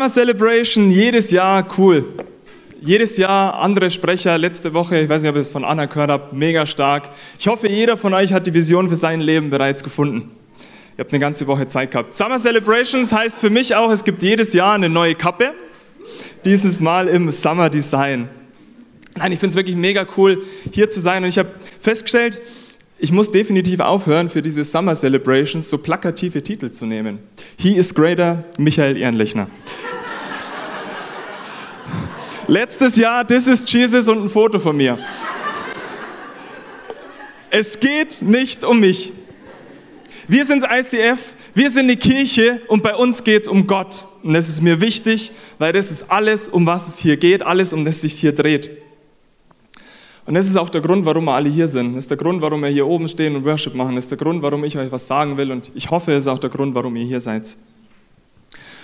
Summer Celebration, jedes Jahr cool. Jedes Jahr andere Sprecher. Letzte Woche, ich weiß nicht, ob ihr es von Anna gehört habt, mega stark. Ich hoffe, jeder von euch hat die Vision für sein Leben bereits gefunden. Ihr habt eine ganze Woche Zeit gehabt. Summer Celebrations heißt für mich auch, es gibt jedes Jahr eine neue Kappe. Dieses Mal im Summer Design. Nein, ich finde es wirklich mega cool, hier zu sein. Und ich habe festgestellt, ich muss definitiv aufhören, für diese Summer Celebrations so plakative Titel zu nehmen. He is greater, Michael Ehrenlechner. Letztes Jahr, This is Jesus und ein Foto von mir. Es geht nicht um mich. Wir sind ICF, wir sind die Kirche und bei uns geht es um Gott. Und das ist mir wichtig, weil das ist alles, um was es hier geht, alles, um das es sich hier dreht. Und das ist auch der Grund, warum wir alle hier sind. Das ist der Grund, warum wir hier oben stehen und Worship machen. Das ist der Grund, warum ich euch was sagen will. Und ich hoffe, es ist auch der Grund, warum ihr hier seid.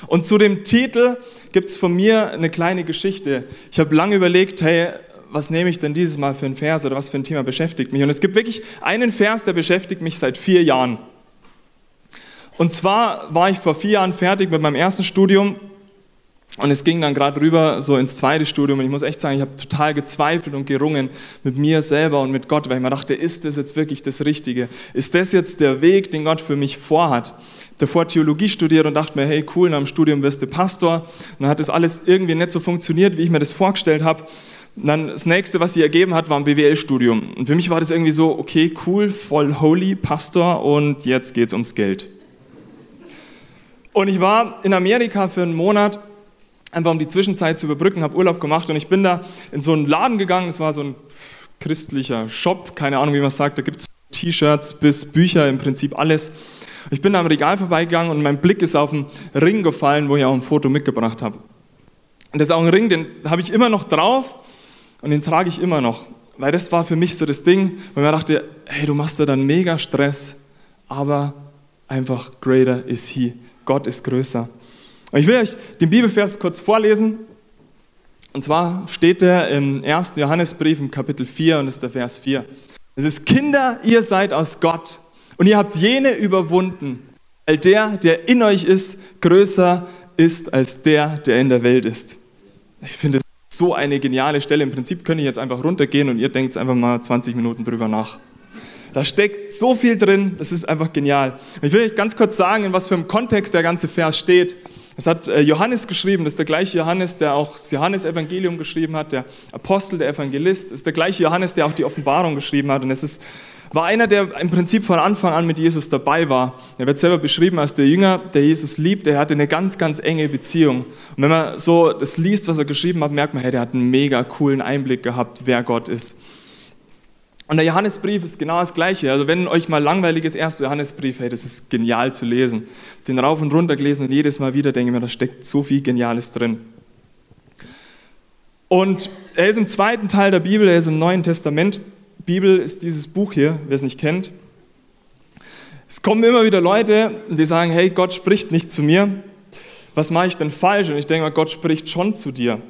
Und zu dem Titel gibt es von mir eine kleine Geschichte. Ich habe lange überlegt, hey, was nehme ich denn dieses Mal für ein Vers oder was für ein Thema beschäftigt mich? Und es gibt wirklich einen Vers, der beschäftigt mich seit vier Jahren. Und zwar war ich vor vier Jahren fertig mit meinem ersten Studium und es ging dann gerade rüber so ins zweite Studium und ich muss echt sagen, ich habe total gezweifelt und gerungen mit mir selber und mit Gott, weil ich mir dachte, ist das jetzt wirklich das Richtige? Ist das jetzt der Weg, den Gott für mich vorhat? Davor Theologie studiert und dachte mir, hey cool, nach dem Studium wirst du Pastor. Und dann hat das alles irgendwie nicht so funktioniert, wie ich mir das vorgestellt habe. Und dann das nächste, was sich ergeben hat, war ein BWL-Studium. Und für mich war das irgendwie so, okay, cool, voll holy, Pastor und jetzt geht es ums Geld. Und ich war in Amerika für einen Monat einfach um die Zwischenzeit zu überbrücken, habe Urlaub gemacht und ich bin da in so einen Laden gegangen, es war so ein christlicher Shop, keine Ahnung, wie man sagt, da gibt es T-Shirts bis Bücher, im Prinzip alles. Ich bin da am Regal vorbeigegangen und mein Blick ist auf einen Ring gefallen, wo ich auch ein Foto mitgebracht habe. Und das ist auch ein Ring, den habe ich immer noch drauf und den trage ich immer noch, weil das war für mich so das Ding, weil mir dachte, hey, du machst da dann mega Stress, aber einfach greater is he. Gott ist größer. Und ich will euch den Bibelvers kurz vorlesen. Und zwar steht er im 1. Johannesbrief im Kapitel 4 und ist der Vers 4. Es ist Kinder, ihr seid aus Gott und ihr habt jene überwunden, weil der, der in euch ist, größer ist als der, der in der Welt ist. Ich finde es so eine geniale Stelle. Im Prinzip könnte ich jetzt einfach runtergehen und ihr denkt einfach mal 20 Minuten drüber nach. Da steckt so viel drin, das ist einfach genial. Ich will euch ganz kurz sagen, in was für einem Kontext der ganze Vers steht. Das hat äh, Johannes geschrieben, das ist der gleiche Johannes, der auch das Johannesevangelium geschrieben hat, der Apostel, der Evangelist, das ist der gleiche Johannes, der auch die Offenbarung geschrieben hat. Und es ist, war einer, der im Prinzip von Anfang an mit Jesus dabei war. Er wird selber beschrieben als der Jünger, der Jesus liebt, der hatte eine ganz, ganz enge Beziehung. Und wenn man so das liest, was er geschrieben hat, merkt man, hey, der hat einen mega coolen Einblick gehabt, wer Gott ist. Und der Johannesbrief ist genau das Gleiche. Also wenn euch mal langweilig ist, Johannesbrief, hey, das ist genial zu lesen. Den rauf und runter gelesen und jedes Mal wieder denke ich mir, da steckt so viel Geniales drin. Und er ist im zweiten Teil der Bibel, er ist im Neuen Testament. Bibel ist dieses Buch hier, wer es nicht kennt. Es kommen immer wieder Leute, die sagen, hey, Gott spricht nicht zu mir. Was mache ich denn falsch? Und ich denke mal, Gott spricht schon zu dir.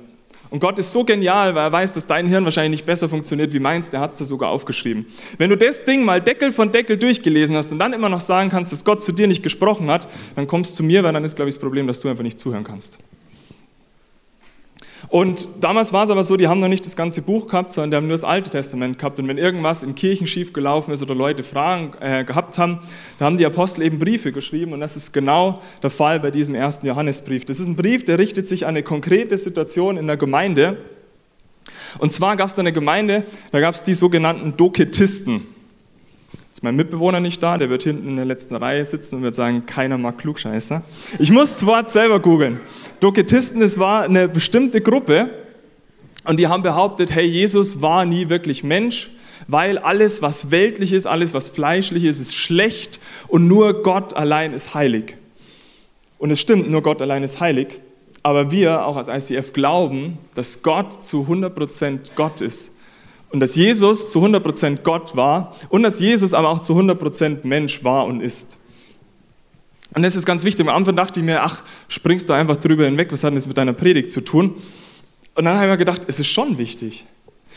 Und Gott ist so genial, weil er weiß, dass dein Hirn wahrscheinlich nicht besser funktioniert wie meins, der hat es da sogar aufgeschrieben. Wenn du das Ding mal Deckel von Deckel durchgelesen hast und dann immer noch sagen kannst, dass Gott zu dir nicht gesprochen hat, dann kommst du zu mir, weil dann ist, glaube ich, das Problem, dass du einfach nicht zuhören kannst. Und damals war es aber so, die haben noch nicht das ganze Buch gehabt, sondern die haben nur das Alte Testament gehabt. Und wenn irgendwas in Kirchen schief gelaufen ist oder Leute Fragen äh, gehabt haben, da haben die Apostel eben Briefe geschrieben. Und das ist genau der Fall bei diesem ersten Johannesbrief. Das ist ein Brief, der richtet sich an eine konkrete Situation in der Gemeinde. Und zwar gab es da eine Gemeinde, da gab es die sogenannten Doketisten ist mein Mitbewohner nicht da, der wird hinten in der letzten Reihe sitzen und wird sagen, keiner mag Klugscheißer. Ich muss das Wort selber googeln. Doketisten, das war eine bestimmte Gruppe und die haben behauptet, hey, Jesus war nie wirklich Mensch, weil alles, was weltlich ist, alles, was fleischlich ist, ist schlecht und nur Gott allein ist heilig. Und es stimmt, nur Gott allein ist heilig, aber wir auch als ICF glauben, dass Gott zu 100% Gott ist und dass Jesus zu 100% Gott war und dass Jesus aber auch zu 100% Mensch war und ist. Und das ist ganz wichtig. Am Anfang dachte ich mir, ach, springst du einfach drüber hinweg, was hat das mit deiner Predigt zu tun? Und dann habe ich mir gedacht, es ist schon wichtig.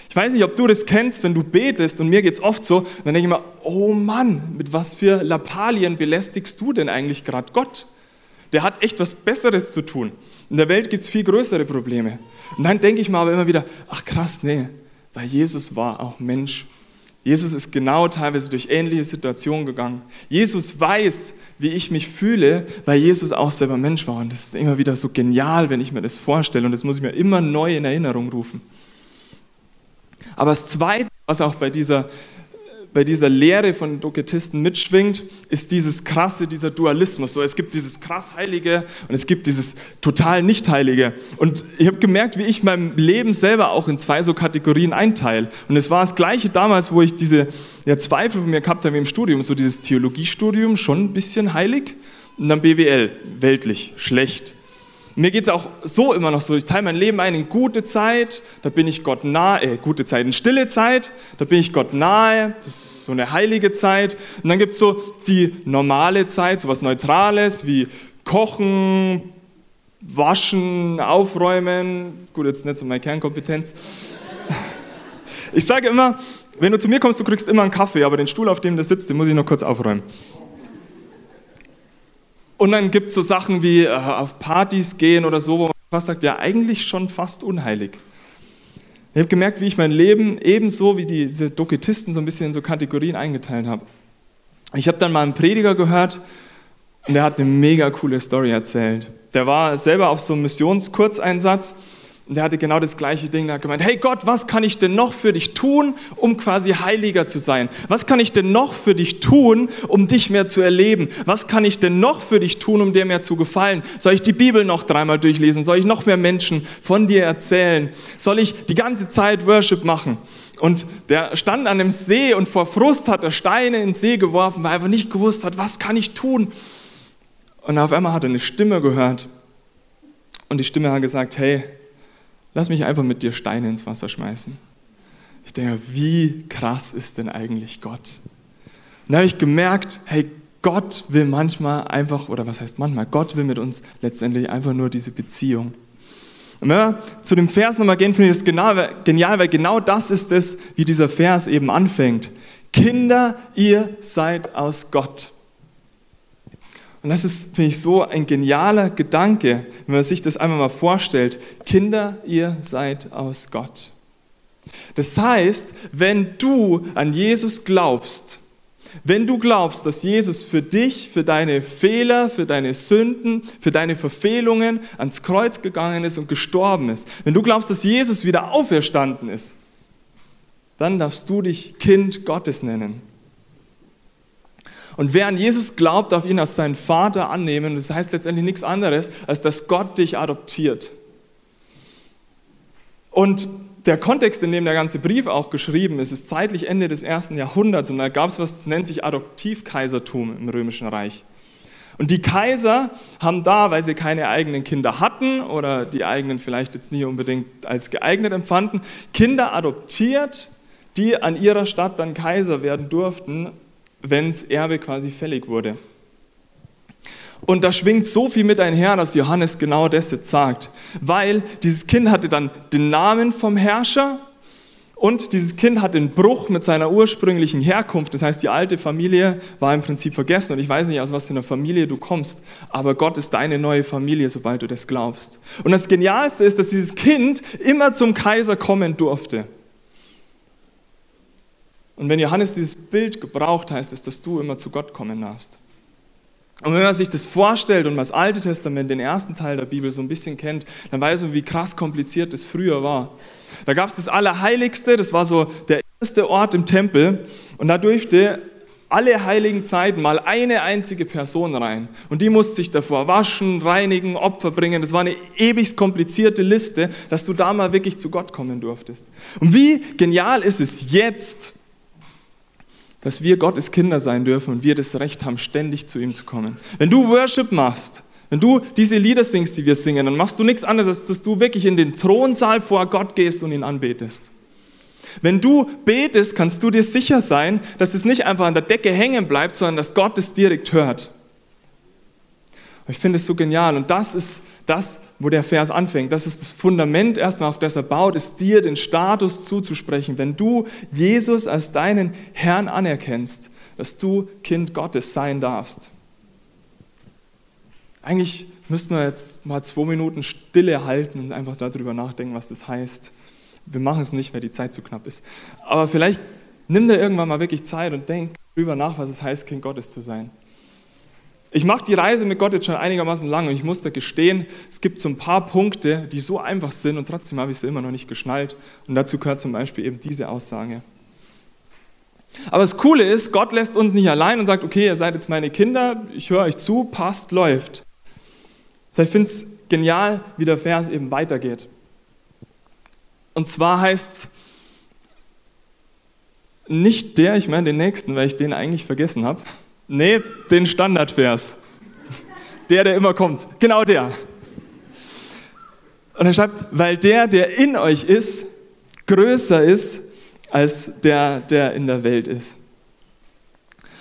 Ich weiß nicht, ob du das kennst, wenn du betest, und mir geht es oft so, dann denke ich mir, oh Mann, mit was für Lappalien belästigst du denn eigentlich gerade Gott? der hat echt was Besseres zu tun. In der Welt gibt es viel größere Probleme. Und dann denke ich mir aber immer wieder, ach krass, nee, weil Jesus war auch Mensch. Jesus ist genau teilweise durch ähnliche Situationen gegangen. Jesus weiß, wie ich mich fühle, weil Jesus auch selber Mensch war. Und das ist immer wieder so genial, wenn ich mir das vorstelle. Und das muss ich mir immer neu in Erinnerung rufen. Aber das Zweite, was auch bei dieser bei dieser Lehre von Doketisten mitschwingt, ist dieses krasse, dieser Dualismus. So, es gibt dieses krass Heilige und es gibt dieses total Nicht-Heilige. Und ich habe gemerkt, wie ich mein Leben selber auch in zwei so Kategorien einteile. Und es war das Gleiche damals, wo ich diese ja, Zweifel von mir gehabt habe im Studium, so dieses Theologiestudium, schon ein bisschen heilig. Und dann BWL, weltlich, schlecht. Mir geht es auch so immer noch so. Ich teile mein Leben ein in gute Zeit, da bin ich Gott nahe, äh, gute Zeit, in stille Zeit, da bin ich Gott nahe, das ist so eine heilige Zeit. Und dann gibt es so die normale Zeit, so was Neutrales wie Kochen, Waschen, Aufräumen. Gut, jetzt nicht so meine Kernkompetenz. Ich sage immer, wenn du zu mir kommst, du kriegst immer einen Kaffee, aber den Stuhl, auf dem du sitzt, den muss ich noch kurz aufräumen. Und dann gibt es so Sachen wie äh, auf Partys gehen oder so, wo man fast sagt, ja, eigentlich schon fast unheilig. Ich habe gemerkt, wie ich mein Leben ebenso wie diese Doketisten so ein bisschen in so Kategorien eingeteilt habe. Ich habe dann mal einen Prediger gehört und der hat eine mega coole Story erzählt. Der war selber auf so einem Missionskurzeinsatz und der hatte genau das gleiche Ding. Der hat gemeint, hey Gott, was kann ich denn noch für dich tun, um quasi heiliger zu sein? Was kann ich denn noch für dich tun, um dich mehr zu erleben? Was kann ich denn noch für dich tun, um dir mehr zu gefallen? Soll ich die Bibel noch dreimal durchlesen? Soll ich noch mehr Menschen von dir erzählen? Soll ich die ganze Zeit Worship machen? Und der stand an einem See und vor Frust hat er Steine in den See geworfen, weil er einfach nicht gewusst hat, was kann ich tun? Und auf einmal hat er eine Stimme gehört. Und die Stimme hat gesagt, hey, lass mich einfach mit dir Steine ins Wasser schmeißen. Ich denke, wie krass ist denn eigentlich Gott? Und da habe ich gemerkt, hey, Gott will manchmal einfach, oder was heißt manchmal, Gott will mit uns letztendlich einfach nur diese Beziehung. Und wenn wir zu dem Vers nochmal gehen, finde ich das genial, weil genau das ist es, wie dieser Vers eben anfängt. Kinder, ihr seid aus Gott. Und das ist, finde ich, so ein genialer Gedanke, wenn man sich das einmal mal vorstellt. Kinder, ihr seid aus Gott. Das heißt, wenn du an Jesus glaubst, wenn du glaubst, dass Jesus für dich, für deine Fehler, für deine Sünden, für deine Verfehlungen ans Kreuz gegangen ist und gestorben ist, wenn du glaubst, dass Jesus wieder auferstanden ist, dann darfst du dich Kind Gottes nennen. Und wer an Jesus glaubt, darf ihn als seinen Vater annehmen. Das heißt letztendlich nichts anderes, als dass Gott dich adoptiert. Und der Kontext, in dem der ganze Brief auch geschrieben ist, ist zeitlich Ende des ersten Jahrhunderts. Und da gab es was, das nennt sich Adoptivkaisertum im Römischen Reich. Und die Kaiser haben da, weil sie keine eigenen Kinder hatten oder die eigenen vielleicht jetzt nie unbedingt als geeignet empfanden, Kinder adoptiert, die an ihrer Stadt dann Kaiser werden durften wenn das Erbe quasi fällig wurde. Und da schwingt so viel mit einher, dass Johannes genau das jetzt sagt. Weil dieses Kind hatte dann den Namen vom Herrscher und dieses Kind hat den Bruch mit seiner ursprünglichen Herkunft. Das heißt, die alte Familie war im Prinzip vergessen. Und ich weiß nicht, aus was für einer Familie du kommst, aber Gott ist deine neue Familie, sobald du das glaubst. Und das Genialste ist, dass dieses Kind immer zum Kaiser kommen durfte. Und wenn Johannes dieses Bild gebraucht, heißt es, dass du immer zu Gott kommen darfst. Und wenn man sich das vorstellt und man das Alte Testament, den ersten Teil der Bibel, so ein bisschen kennt, dann weiß man, wie krass kompliziert das früher war. Da gab es das Allerheiligste, das war so der erste Ort im Tempel. Und da durfte alle heiligen Zeiten mal eine einzige Person rein. Und die musste sich davor waschen, reinigen, Opfer bringen. Das war eine ewig komplizierte Liste, dass du da mal wirklich zu Gott kommen durftest. Und wie genial ist es jetzt, dass wir Gottes Kinder sein dürfen und wir das Recht haben, ständig zu ihm zu kommen. Wenn du Worship machst, wenn du diese Lieder singst, die wir singen, dann machst du nichts anderes, als dass du wirklich in den Thronsaal vor Gott gehst und ihn anbetest. Wenn du betest, kannst du dir sicher sein, dass es nicht einfach an der Decke hängen bleibt, sondern dass Gott es direkt hört. Ich finde es so genial und das ist das, wo der Vers anfängt. Das ist das Fundament erstmal, auf das er baut, ist dir den Status zuzusprechen. Wenn du Jesus als deinen Herrn anerkennst, dass du Kind Gottes sein darfst. eigentlich müssten wir jetzt mal zwei Minuten Stille halten und einfach darüber nachdenken, was das heißt. Wir machen es nicht, weil die Zeit zu knapp ist. Aber vielleicht nimm dir irgendwann mal wirklich Zeit und denk darüber nach, was es heißt, Kind Gottes zu sein. Ich mache die Reise mit Gott jetzt schon einigermaßen lang und ich muss da gestehen, es gibt so ein paar Punkte, die so einfach sind und trotzdem habe ich sie immer noch nicht geschnallt. Und dazu gehört zum Beispiel eben diese Aussage. Aber das Coole ist, Gott lässt uns nicht allein und sagt, okay, ihr seid jetzt meine Kinder, ich höre euch zu, passt, läuft. Ich finde es genial, wie der Vers eben weitergeht. Und zwar heißt es, nicht der, ich meine den nächsten, weil ich den eigentlich vergessen habe. Nee, den Standardvers. Der, der immer kommt. Genau der. Und er schreibt, weil der, der in euch ist, größer ist als der, der in der Welt ist.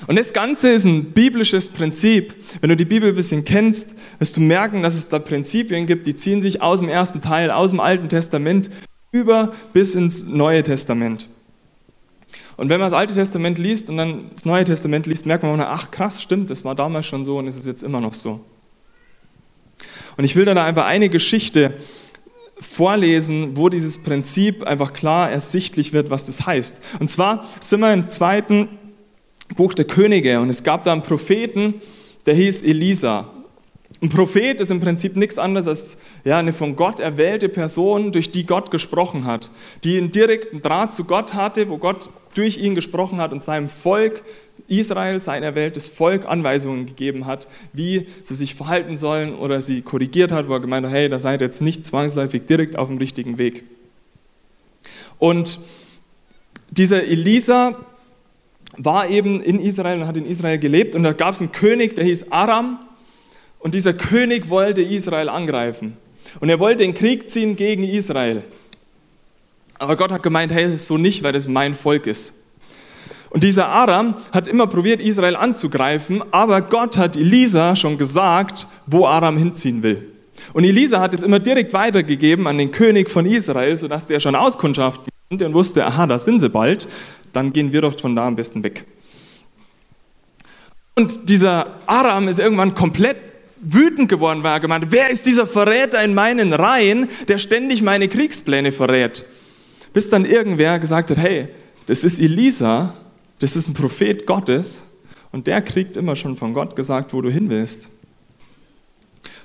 Und das Ganze ist ein biblisches Prinzip. Wenn du die Bibel ein bisschen kennst, wirst du merken, dass es da Prinzipien gibt, die ziehen sich aus dem ersten Teil, aus dem Alten Testament über bis ins Neue Testament. Und wenn man das Alte Testament liest und dann das Neue Testament liest, merkt man, ach krass, stimmt, das war damals schon so und es ist jetzt immer noch so. Und ich will da einfach eine Geschichte vorlesen, wo dieses Prinzip einfach klar ersichtlich wird, was das heißt. Und zwar sind wir im zweiten Buch der Könige und es gab da einen Propheten, der hieß Elisa. Ein Prophet ist im Prinzip nichts anderes als ja, eine von Gott erwählte Person, durch die Gott gesprochen hat, die einen direkten Draht zu Gott hatte, wo Gott durch ihn gesprochen hat und seinem Volk Israel, sein erwähltes Volk, Anweisungen gegeben hat, wie sie sich verhalten sollen oder sie korrigiert hat, wo er gemeint hat, hey, da seid ihr jetzt nicht zwangsläufig direkt auf dem richtigen Weg. Und dieser Elisa war eben in Israel und hat in Israel gelebt und da gab es einen König, der hieß Aram und dieser König wollte Israel angreifen und er wollte den Krieg ziehen gegen Israel. Aber Gott hat gemeint, hey, so nicht, weil das mein Volk ist. Und dieser Aram hat immer probiert, Israel anzugreifen, aber Gott hat Elisa schon gesagt, wo Aram hinziehen will. Und Elisa hat es immer direkt weitergegeben an den König von Israel, sodass der schon Auskundschaften konnte und wusste, aha, da sind sie bald, dann gehen wir doch von da am besten weg. Und dieser Aram ist irgendwann komplett wütend geworden, er gemeint wer ist dieser Verräter in meinen Reihen, der ständig meine Kriegspläne verrät? Bis dann irgendwer gesagt hat, hey, das ist Elisa, das ist ein Prophet Gottes und der kriegt immer schon von Gott gesagt, wo du hin willst.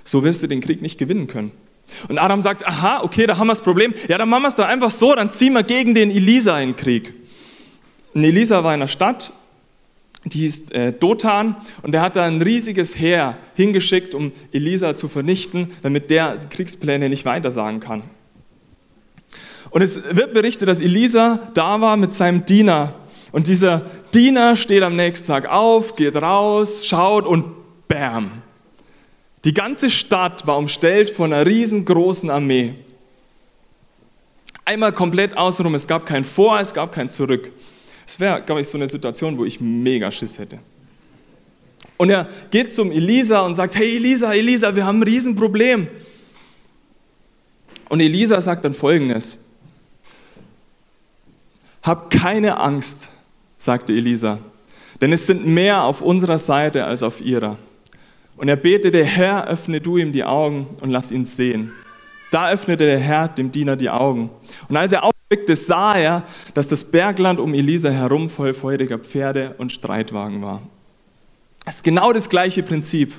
So wirst du den Krieg nicht gewinnen können. Und Adam sagt, aha, okay, da haben wir das Problem. Ja, dann machen wir es doch einfach so, dann ziehen wir gegen den Elisa in den Krieg. Und Elisa war in einer Stadt, die hieß äh, Dothan, und der hat da ein riesiges Heer hingeschickt, um Elisa zu vernichten, damit der Kriegspläne nicht weitersagen kann. Und es wird berichtet, dass Elisa da war mit seinem Diener und dieser Diener steht am nächsten Tag auf, geht raus, schaut und bam. Die ganze Stadt war umstellt von einer riesengroßen Armee. Einmal komplett außenrum, es gab kein Vor, es gab kein Zurück. Es wäre, glaube ich, so eine Situation, wo ich mega Schiss hätte. Und er geht zum Elisa und sagt, hey Elisa, Elisa, wir haben ein Riesenproblem. Und Elisa sagt dann folgendes, hab keine Angst, sagte Elisa, denn es sind mehr auf unserer Seite als auf ihrer. Und er betete, Herr, öffne du ihm die Augen und lass ihn sehen. Da öffnete der Herr dem Diener die Augen. Und als er aufblickte, sah er, dass das Bergland um Elisa herum voll feuriger Pferde und Streitwagen war. Das ist genau das gleiche Prinzip.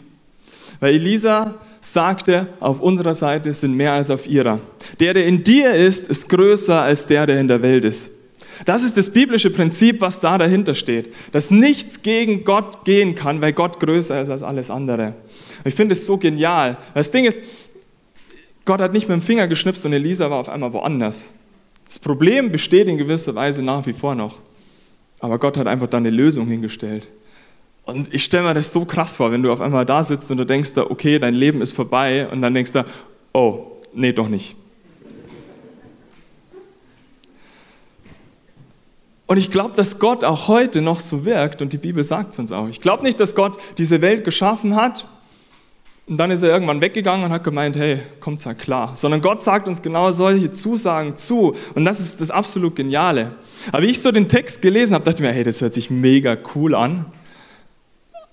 Weil Elisa sagte, auf unserer Seite sind mehr als auf ihrer. Der, der in dir ist, ist größer als der, der in der Welt ist. Das ist das biblische Prinzip, was da dahinter steht. Dass nichts gegen Gott gehen kann, weil Gott größer ist als alles andere. Ich finde es so genial. Das Ding ist, Gott hat nicht mit dem Finger geschnipst und Elisa war auf einmal woanders. Das Problem besteht in gewisser Weise nach wie vor noch. Aber Gott hat einfach da eine Lösung hingestellt. Und ich stelle mir das so krass vor, wenn du auf einmal da sitzt und du denkst da, okay, dein Leben ist vorbei und dann denkst du, oh, nee, doch nicht. Und ich glaube, dass Gott auch heute noch so wirkt und die Bibel sagt es uns auch. Ich glaube nicht, dass Gott diese Welt geschaffen hat und dann ist er irgendwann weggegangen und hat gemeint, hey, kommt's halt klar. Sondern Gott sagt uns genau solche Zusagen zu und das ist das absolut Geniale. Aber wie ich so den Text gelesen habe, dachte ich mir, hey, das hört sich mega cool an.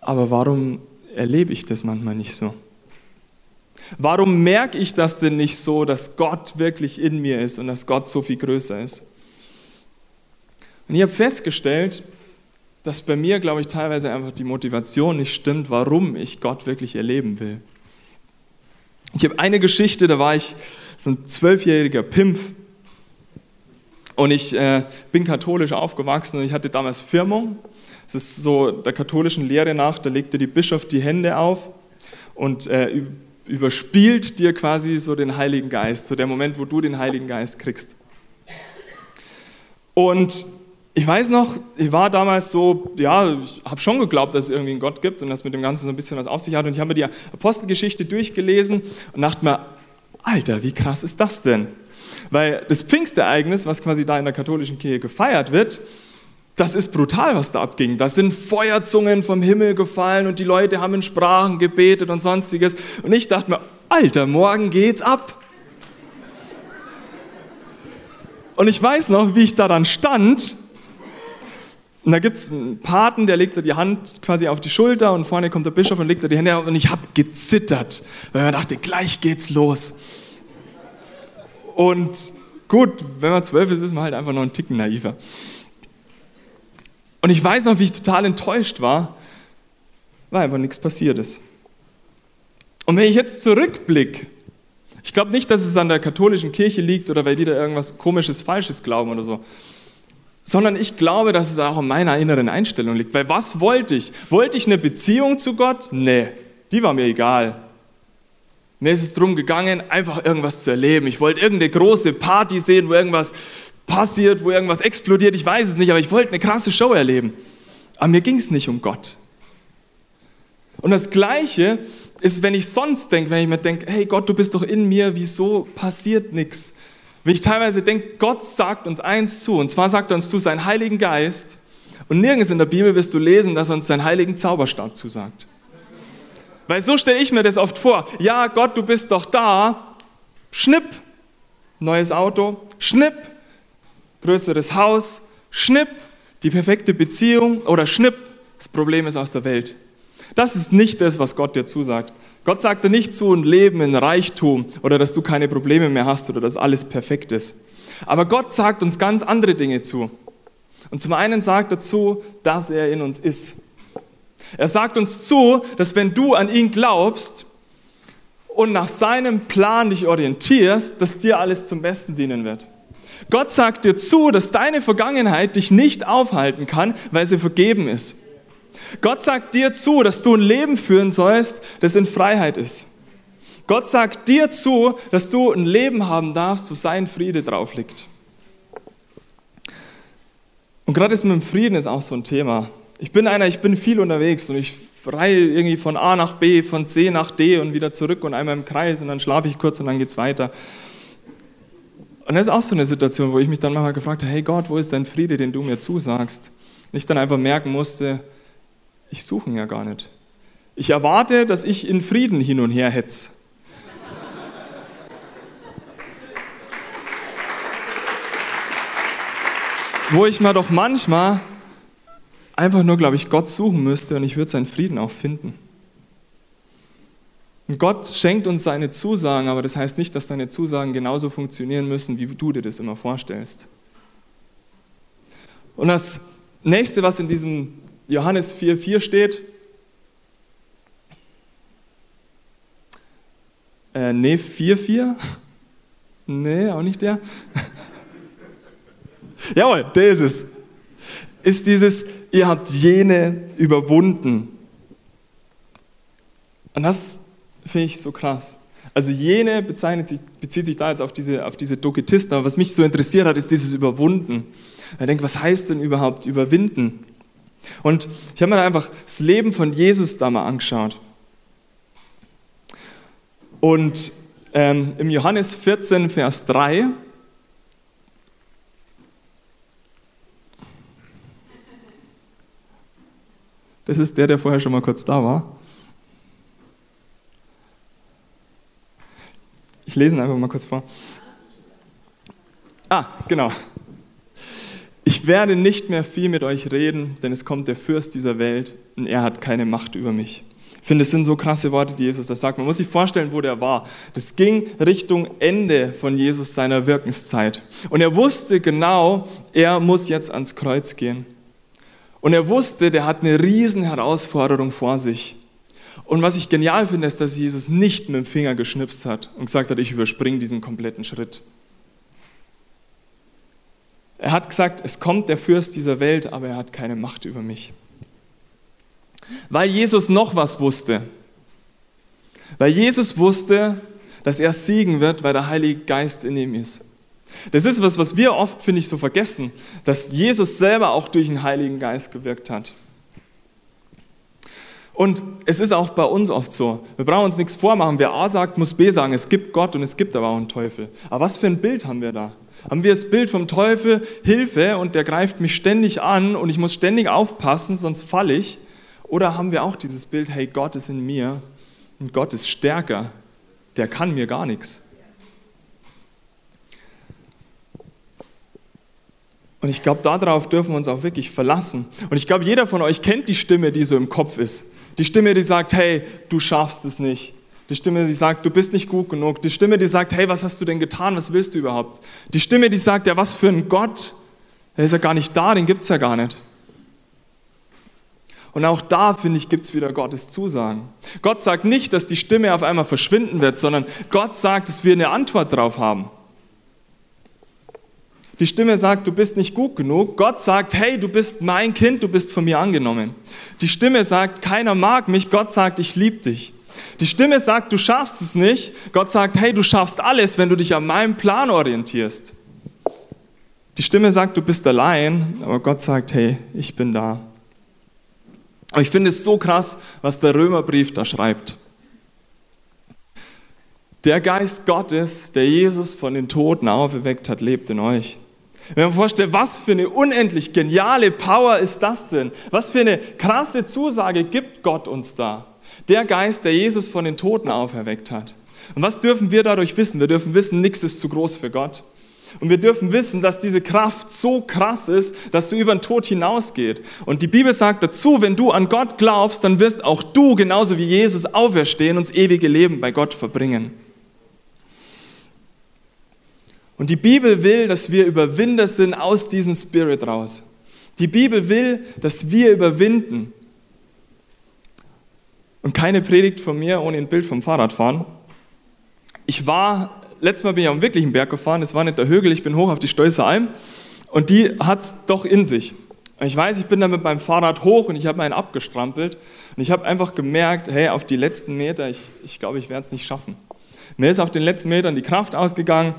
Aber warum erlebe ich das manchmal nicht so? Warum merke ich das denn nicht so, dass Gott wirklich in mir ist und dass Gott so viel größer ist? Und ich habe festgestellt, dass bei mir, glaube ich, teilweise einfach die Motivation nicht stimmt, warum ich Gott wirklich erleben will. Ich habe eine Geschichte, da war ich so ein zwölfjähriger Pimp und ich äh, bin katholisch aufgewachsen und ich hatte damals Firmung. Es ist so der katholischen Lehre nach, da legte die Bischof die Hände auf und äh, überspielt dir quasi so den Heiligen Geist, so der Moment, wo du den Heiligen Geist kriegst. Und ich weiß noch, ich war damals so, ja, ich habe schon geglaubt, dass es irgendwie einen Gott gibt und dass mit dem Ganzen so ein bisschen was auf sich hat. Und ich habe mir die Apostelgeschichte durchgelesen und dachte mir, Alter, wie krass ist das denn? Weil das Pfingstereignis, was quasi da in der katholischen Kirche gefeiert wird, das ist brutal, was da abging. Da sind Feuerzungen vom Himmel gefallen und die Leute haben in Sprachen gebetet und sonstiges. Und ich dachte mir, Alter, morgen geht's ab. Und ich weiß noch, wie ich da dann stand und da gibt es einen Paten, der legt da die Hand quasi auf die Schulter und vorne kommt der Bischof und legt da die Hände auf und ich habe gezittert, weil man dachte, gleich geht's los. Und gut, wenn man zwölf ist, ist man halt einfach noch ein Ticken naiver. Und ich weiß noch, wie ich total enttäuscht war, weil einfach nichts passiert ist. Und wenn ich jetzt zurückblicke, ich glaube nicht, dass es an der katholischen Kirche liegt oder weil die da irgendwas komisches, falsches glauben oder so sondern ich glaube, dass es auch an meiner inneren Einstellung liegt. Weil was wollte ich? Wollte ich eine Beziehung zu Gott? Nee, die war mir egal. Mir ist es darum gegangen, einfach irgendwas zu erleben. Ich wollte irgendeine große Party sehen, wo irgendwas passiert, wo irgendwas explodiert. Ich weiß es nicht, aber ich wollte eine krasse Show erleben. Aber mir ging es nicht um Gott. Und das Gleiche ist, wenn ich sonst denke, wenn ich mir denke, hey Gott, du bist doch in mir, wieso passiert nichts? Wenn ich teilweise denke, Gott sagt uns eins zu, und zwar sagt er uns zu seinen Heiligen Geist, und nirgends in der Bibel wirst du lesen, dass er uns seinen heiligen Zauberstab zusagt. Weil so stelle ich mir das oft vor. Ja, Gott, du bist doch da. Schnipp, neues Auto. Schnipp, größeres Haus. Schnipp, die perfekte Beziehung. Oder Schnipp, das Problem ist aus der Welt. Das ist nicht das, was Gott dir zusagt. Gott sagt dir nicht zu, ein Leben in Reichtum oder dass du keine Probleme mehr hast oder dass alles perfekt ist. Aber Gott sagt uns ganz andere Dinge zu. Und zum einen sagt er zu, dass er in uns ist. Er sagt uns zu, dass wenn du an ihn glaubst und nach seinem Plan dich orientierst, dass dir alles zum Besten dienen wird. Gott sagt dir zu, dass deine Vergangenheit dich nicht aufhalten kann, weil sie vergeben ist. Gott sagt dir zu, dass du ein Leben führen sollst, das in Freiheit ist. Gott sagt dir zu, dass du ein Leben haben darfst, wo sein Friede drauf liegt. Und gerade das mit dem Frieden ist auch so ein Thema. Ich bin einer, ich bin viel unterwegs und ich reihe irgendwie von A nach B, von C nach D und wieder zurück und einmal im Kreis und dann schlafe ich kurz und dann geht es weiter. Und das ist auch so eine Situation, wo ich mich dann manchmal gefragt habe, hey Gott, wo ist dein Friede, den du mir zusagst? Und ich dann einfach merken musste, ich suche ihn ja gar nicht. Ich erwarte, dass ich in Frieden hin und her hetze. Wo ich mal doch manchmal einfach nur, glaube ich, Gott suchen müsste und ich würde seinen Frieden auch finden. Und Gott schenkt uns seine Zusagen, aber das heißt nicht, dass seine Zusagen genauso funktionieren müssen, wie du dir das immer vorstellst. Und das nächste, was in diesem Johannes 4,4 steht. Äh, nee, 4,4? Nee, auch nicht der. Jawohl, der ist es. Ist dieses, ihr habt jene überwunden. Und das finde ich so krass. Also jene sich, bezieht sich da jetzt auf diese, auf diese Doketisten, aber was mich so interessiert hat, ist dieses Überwunden. Ich denke, was heißt denn überhaupt überwinden? Und ich habe mir einfach das Leben von Jesus da mal angeschaut. Und ähm, im Johannes 14, Vers 3, das ist der, der vorher schon mal kurz da war. Ich lese ihn einfach mal kurz vor. Ah, genau. Ich werde nicht mehr viel mit euch reden, denn es kommt der Fürst dieser Welt und er hat keine Macht über mich. Ich finde, es sind so krasse Worte, die Jesus da sagt. Man muss sich vorstellen, wo der war. Das ging Richtung Ende von Jesus seiner Wirkenszeit. Und er wusste genau, er muss jetzt ans Kreuz gehen. Und er wusste, der hat eine riesen Herausforderung vor sich. Und was ich genial finde, ist, dass Jesus nicht mit dem Finger geschnipst hat und gesagt hat, ich überspringe diesen kompletten Schritt. Er hat gesagt, es kommt der Fürst dieser Welt, aber er hat keine Macht über mich. Weil Jesus noch was wusste. Weil Jesus wusste, dass er siegen wird, weil der Heilige Geist in ihm ist. Das ist was, was wir oft, finde ich, so vergessen, dass Jesus selber auch durch den Heiligen Geist gewirkt hat. Und es ist auch bei uns oft so. Wir brauchen uns nichts vormachen. Wer A sagt, muss B sagen. Es gibt Gott und es gibt aber auch einen Teufel. Aber was für ein Bild haben wir da? Haben wir das Bild vom Teufel, Hilfe und der greift mich ständig an und ich muss ständig aufpassen, sonst falle ich? Oder haben wir auch dieses Bild, hey, Gott ist in mir und Gott ist stärker, der kann mir gar nichts. Und ich glaube, darauf dürfen wir uns auch wirklich verlassen. Und ich glaube, jeder von euch kennt die Stimme, die so im Kopf ist. Die Stimme, die sagt, hey, du schaffst es nicht. Die Stimme, die sagt, du bist nicht gut genug. Die Stimme, die sagt, hey, was hast du denn getan? Was willst du überhaupt? Die Stimme, die sagt, ja, was für ein Gott? Der ist ja gar nicht da, den gibt es ja gar nicht. Und auch da, finde ich, gibt es wieder Gottes Zusagen. Gott sagt nicht, dass die Stimme auf einmal verschwinden wird, sondern Gott sagt, dass wir eine Antwort drauf haben. Die Stimme sagt, du bist nicht gut genug. Gott sagt, hey, du bist mein Kind, du bist von mir angenommen. Die Stimme sagt, keiner mag mich. Gott sagt, ich liebe dich. Die Stimme sagt, du schaffst es nicht. Gott sagt, hey, du schaffst alles, wenn du dich an meinem Plan orientierst. Die Stimme sagt, du bist allein, aber Gott sagt, hey, ich bin da. Aber ich finde es so krass, was der Römerbrief da schreibt. Der Geist Gottes, der Jesus von den Toten auferweckt hat, lebt in euch. Wenn man vorstellt, was für eine unendlich geniale Power ist das denn? Was für eine krasse Zusage gibt Gott uns da? Der Geist, der Jesus von den Toten auferweckt hat. Und was dürfen wir dadurch wissen? Wir dürfen wissen, nichts ist zu groß für Gott. Und wir dürfen wissen, dass diese Kraft so krass ist, dass sie über den Tod hinausgeht. Und die Bibel sagt dazu, wenn du an Gott glaubst, dann wirst auch du genauso wie Jesus auferstehen und das ewige Leben bei Gott verbringen. Und die Bibel will, dass wir Überwinder sind aus diesem Spirit raus. Die Bibel will, dass wir überwinden. Und keine Predigt von mir ohne ein Bild vom Fahrradfahren. Ich war letztes Mal bin ich auf einen wirklichen Berg gefahren, es war nicht der Hügel, ich bin hoch auf die Stolze Alm und die hat es doch in sich. Ich weiß, ich bin da mit meinem Fahrrad hoch und ich habe meinen abgestrampelt und ich habe einfach gemerkt, hey, auf die letzten Meter, ich, ich glaube, ich werde es nicht schaffen. Mir ist auf den letzten Metern die Kraft ausgegangen,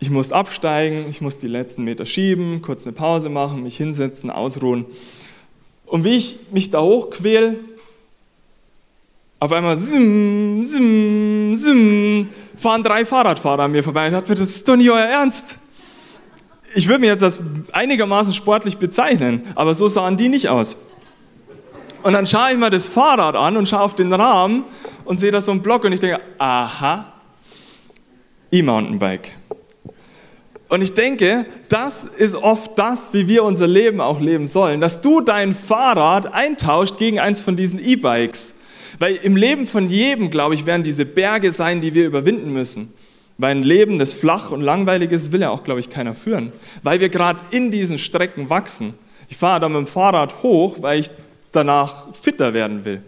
ich musste absteigen, ich musste die letzten Meter schieben, kurz eine Pause machen, mich hinsetzen, ausruhen. Und wie ich mich da hochquäle, auf einmal sim, sim, sim, fahren drei Fahrradfahrer an mir vorbei. Ich dachte mir, das ist doch nicht euer Ernst. Ich würde mich jetzt als einigermaßen sportlich bezeichnen, aber so sahen die nicht aus. Und dann schaue ich mir das Fahrrad an und schaue auf den Rahmen und sehe da so einen Block und ich denke, aha, E-Mountainbike. Und ich denke, das ist oft das, wie wir unser Leben auch leben sollen, dass du dein Fahrrad eintauscht gegen eins von diesen E-Bikes. Weil im Leben von jedem, glaube ich, werden diese Berge sein, die wir überwinden müssen. Weil ein Leben, das flach und langweilig ist, will ja auch, glaube ich, keiner führen. Weil wir gerade in diesen Strecken wachsen. Ich fahre da mit dem Fahrrad hoch, weil ich danach fitter werden will.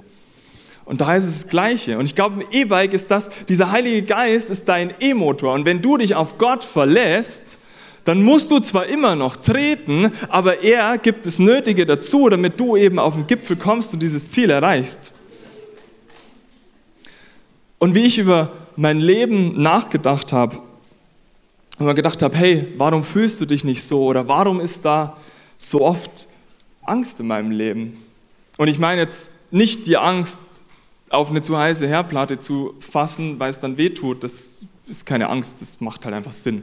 Und da ist es das Gleiche. Und ich glaube, im E-Bike ist das, dieser Heilige Geist ist dein E-Motor. Und wenn du dich auf Gott verlässt, dann musst du zwar immer noch treten, aber er gibt das Nötige dazu, damit du eben auf den Gipfel kommst und dieses Ziel erreichst. Und wie ich über mein Leben nachgedacht habe, und mir gedacht habe, hey, warum fühlst du dich nicht so oder warum ist da so oft Angst in meinem Leben? Und ich meine jetzt nicht die Angst, auf eine zu heiße Herdplatte zu fassen, weil es dann wehtut. Das ist keine Angst, das macht halt einfach Sinn.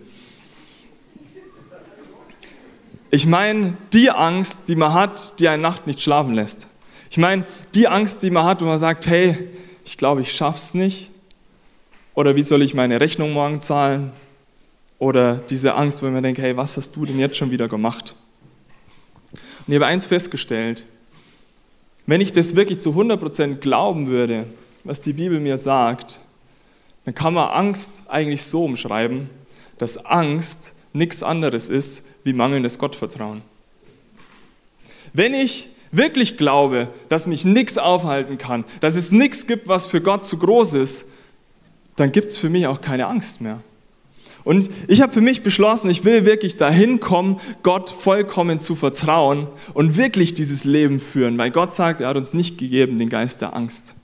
Ich meine die Angst, die man hat, die eine Nacht nicht schlafen lässt. Ich meine die Angst, die man hat, wo man sagt, hey, ich glaube, ich schaff's nicht. Oder wie soll ich meine Rechnung morgen zahlen? Oder diese Angst, wenn man denkt, hey, was hast du denn jetzt schon wieder gemacht? Und ich habe eins festgestellt, wenn ich das wirklich zu 100% glauben würde, was die Bibel mir sagt, dann kann man Angst eigentlich so umschreiben, dass Angst nichts anderes ist wie mangelndes Gottvertrauen. Wenn ich wirklich glaube, dass mich nichts aufhalten kann, dass es nichts gibt, was für Gott zu groß ist, dann gibt es für mich auch keine Angst mehr. Und ich habe für mich beschlossen, ich will wirklich dahin kommen, Gott vollkommen zu vertrauen und wirklich dieses Leben führen, weil Gott sagt, er hat uns nicht gegeben den Geist der Angst.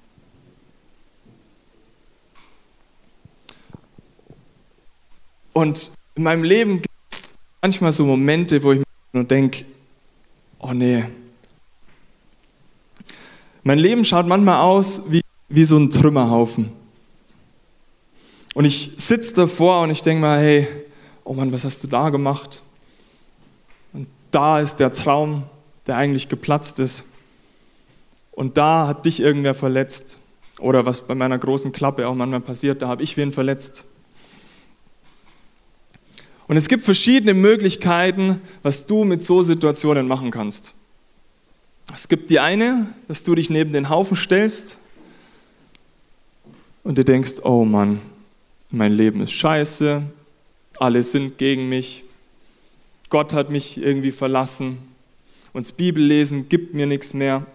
Und in meinem Leben gibt es manchmal so Momente, wo ich mir nur denke, oh nee, mein Leben schaut manchmal aus wie, wie so ein Trümmerhaufen. Und ich sitze davor und ich denke mal, hey, oh Mann, was hast du da gemacht? Und da ist der Traum, der eigentlich geplatzt ist. Und da hat dich irgendwer verletzt. Oder was bei meiner großen Klappe auch manchmal passiert, da habe ich wen verletzt. Und es gibt verschiedene Möglichkeiten, was du mit so Situationen machen kannst. Es gibt die eine, dass du dich neben den Haufen stellst und du denkst, oh Mann, mein Leben ist scheiße, alle sind gegen mich, Gott hat mich irgendwie verlassen, und das Bibellesen gibt mir nichts mehr.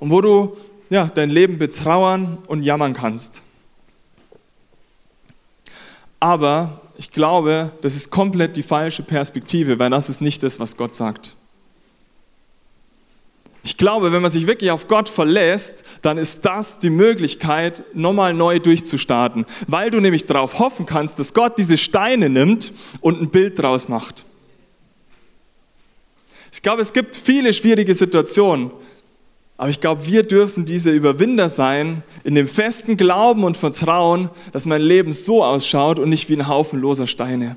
Und wo du ja, dein Leben betrauern und jammern kannst. Aber ich glaube, das ist komplett die falsche Perspektive, weil das ist nicht das, was Gott sagt. Ich glaube, wenn man sich wirklich auf Gott verlässt, dann ist das die Möglichkeit, nochmal neu durchzustarten, weil du nämlich darauf hoffen kannst, dass Gott diese Steine nimmt und ein Bild draus macht. Ich glaube, es gibt viele schwierige Situationen, aber ich glaube, wir dürfen diese Überwinder sein, in dem festen Glauben und Vertrauen, dass mein Leben so ausschaut und nicht wie ein Haufen loser Steine.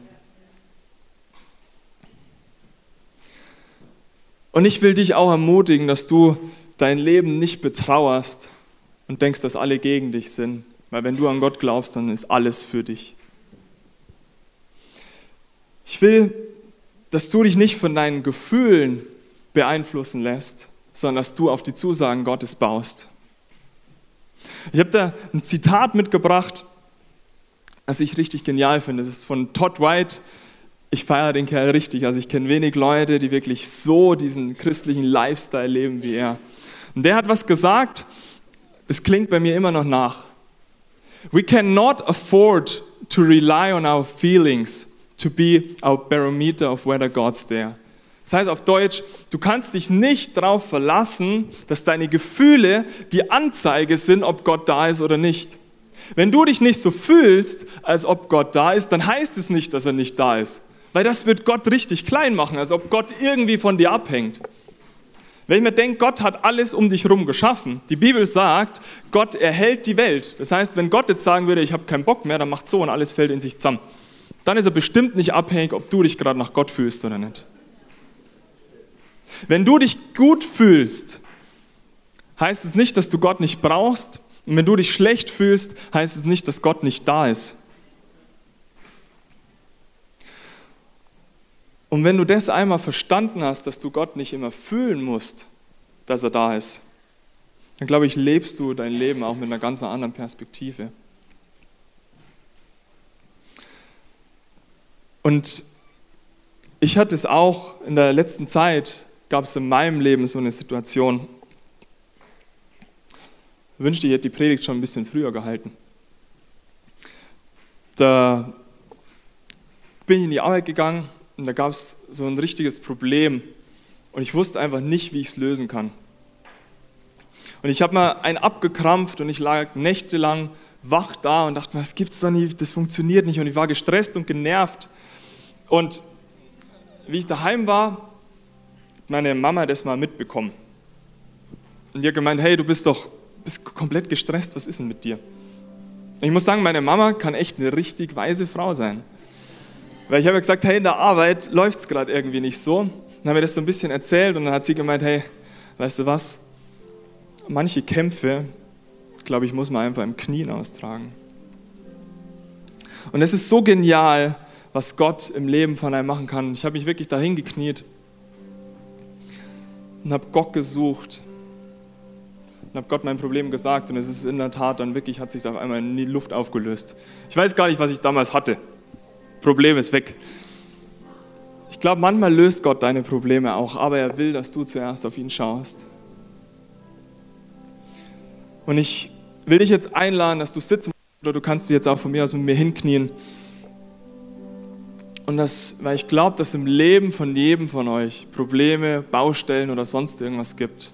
Und ich will dich auch ermutigen, dass du dein Leben nicht betrauerst und denkst, dass alle gegen dich sind. Weil wenn du an Gott glaubst, dann ist alles für dich. Ich will, dass du dich nicht von deinen Gefühlen beeinflussen lässt, sondern dass du auf die Zusagen Gottes baust. Ich habe da ein Zitat mitgebracht, das ich richtig genial finde. Das ist von Todd White, ich feiere den Kerl richtig. Also ich kenne wenig Leute, die wirklich so diesen christlichen Lifestyle leben wie er. Und der hat was gesagt, das klingt bei mir immer noch nach. We cannot afford to rely on our feelings to be our barometer of whether God's there. Das heißt auf Deutsch, du kannst dich nicht darauf verlassen, dass deine Gefühle die Anzeige sind, ob Gott da ist oder nicht. Wenn du dich nicht so fühlst, als ob Gott da ist, dann heißt es nicht, dass er nicht da ist. Weil das wird Gott richtig klein machen, als ob Gott irgendwie von dir abhängt. Wenn ich mir denke, Gott hat alles um dich herum geschaffen. Die Bibel sagt, Gott erhält die Welt. Das heißt, wenn Gott jetzt sagen würde, ich habe keinen Bock mehr, dann macht so und alles fällt in sich zusammen. Dann ist er bestimmt nicht abhängig, ob du dich gerade nach Gott fühlst oder nicht. Wenn du dich gut fühlst, heißt es nicht, dass du Gott nicht brauchst. Und wenn du dich schlecht fühlst, heißt es nicht, dass Gott nicht da ist. Und wenn du das einmal verstanden hast, dass du Gott nicht immer fühlen musst, dass er da ist, dann glaube ich, lebst du dein Leben auch mit einer ganz anderen Perspektive. Und ich hatte es auch in der letzten Zeit, gab es in meinem Leben so eine Situation. Ich wünschte, ich hätte die Predigt schon ein bisschen früher gehalten. Da bin ich in die Arbeit gegangen und da gab es so ein richtiges Problem und ich wusste einfach nicht, wie ich es lösen kann. Und ich habe mal einen abgekrampft und ich lag nächtelang wach da und dachte mir, das gibt's doch nicht, das funktioniert nicht. Und ich war gestresst und genervt. Und wie ich daheim war, hat meine Mama das mal mitbekommen. Und die hat gemeint, hey, du bist doch bist komplett gestresst, was ist denn mit dir? Und ich muss sagen, meine Mama kann echt eine richtig weise Frau sein. Weil ich habe gesagt, hey, in der Arbeit läuft es gerade irgendwie nicht so. Dann haben wir das so ein bisschen erzählt und dann hat sie gemeint, hey, weißt du was? Manche Kämpfe, glaube ich, muss man einfach im Knien austragen. Und es ist so genial, was Gott im Leben von einem machen kann. Ich habe mich wirklich dahin gekniet. und habe Gott gesucht und habe Gott mein Problem gesagt und es ist in der Tat dann wirklich, hat sich auf einmal in die Luft aufgelöst. Ich weiß gar nicht, was ich damals hatte. Problem ist weg. Ich glaube, manchmal löst Gott deine Probleme auch, aber er will, dass du zuerst auf ihn schaust. Und ich will dich jetzt einladen, dass du sitzen oder du kannst dich jetzt auch von mir aus mit mir hinknien. Und das, weil ich glaube, dass im Leben von jedem von euch Probleme, Baustellen oder sonst irgendwas gibt.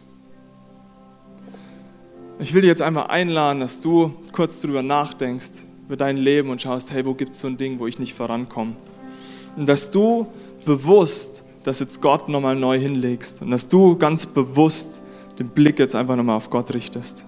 Ich will dich jetzt einmal einladen, dass du kurz darüber nachdenkst, über dein Leben und schaust, hey, wo gibt es so ein Ding, wo ich nicht vorankomme? Und dass du bewusst das jetzt Gott nochmal neu hinlegst und dass du ganz bewusst den Blick jetzt einfach nochmal auf Gott richtest.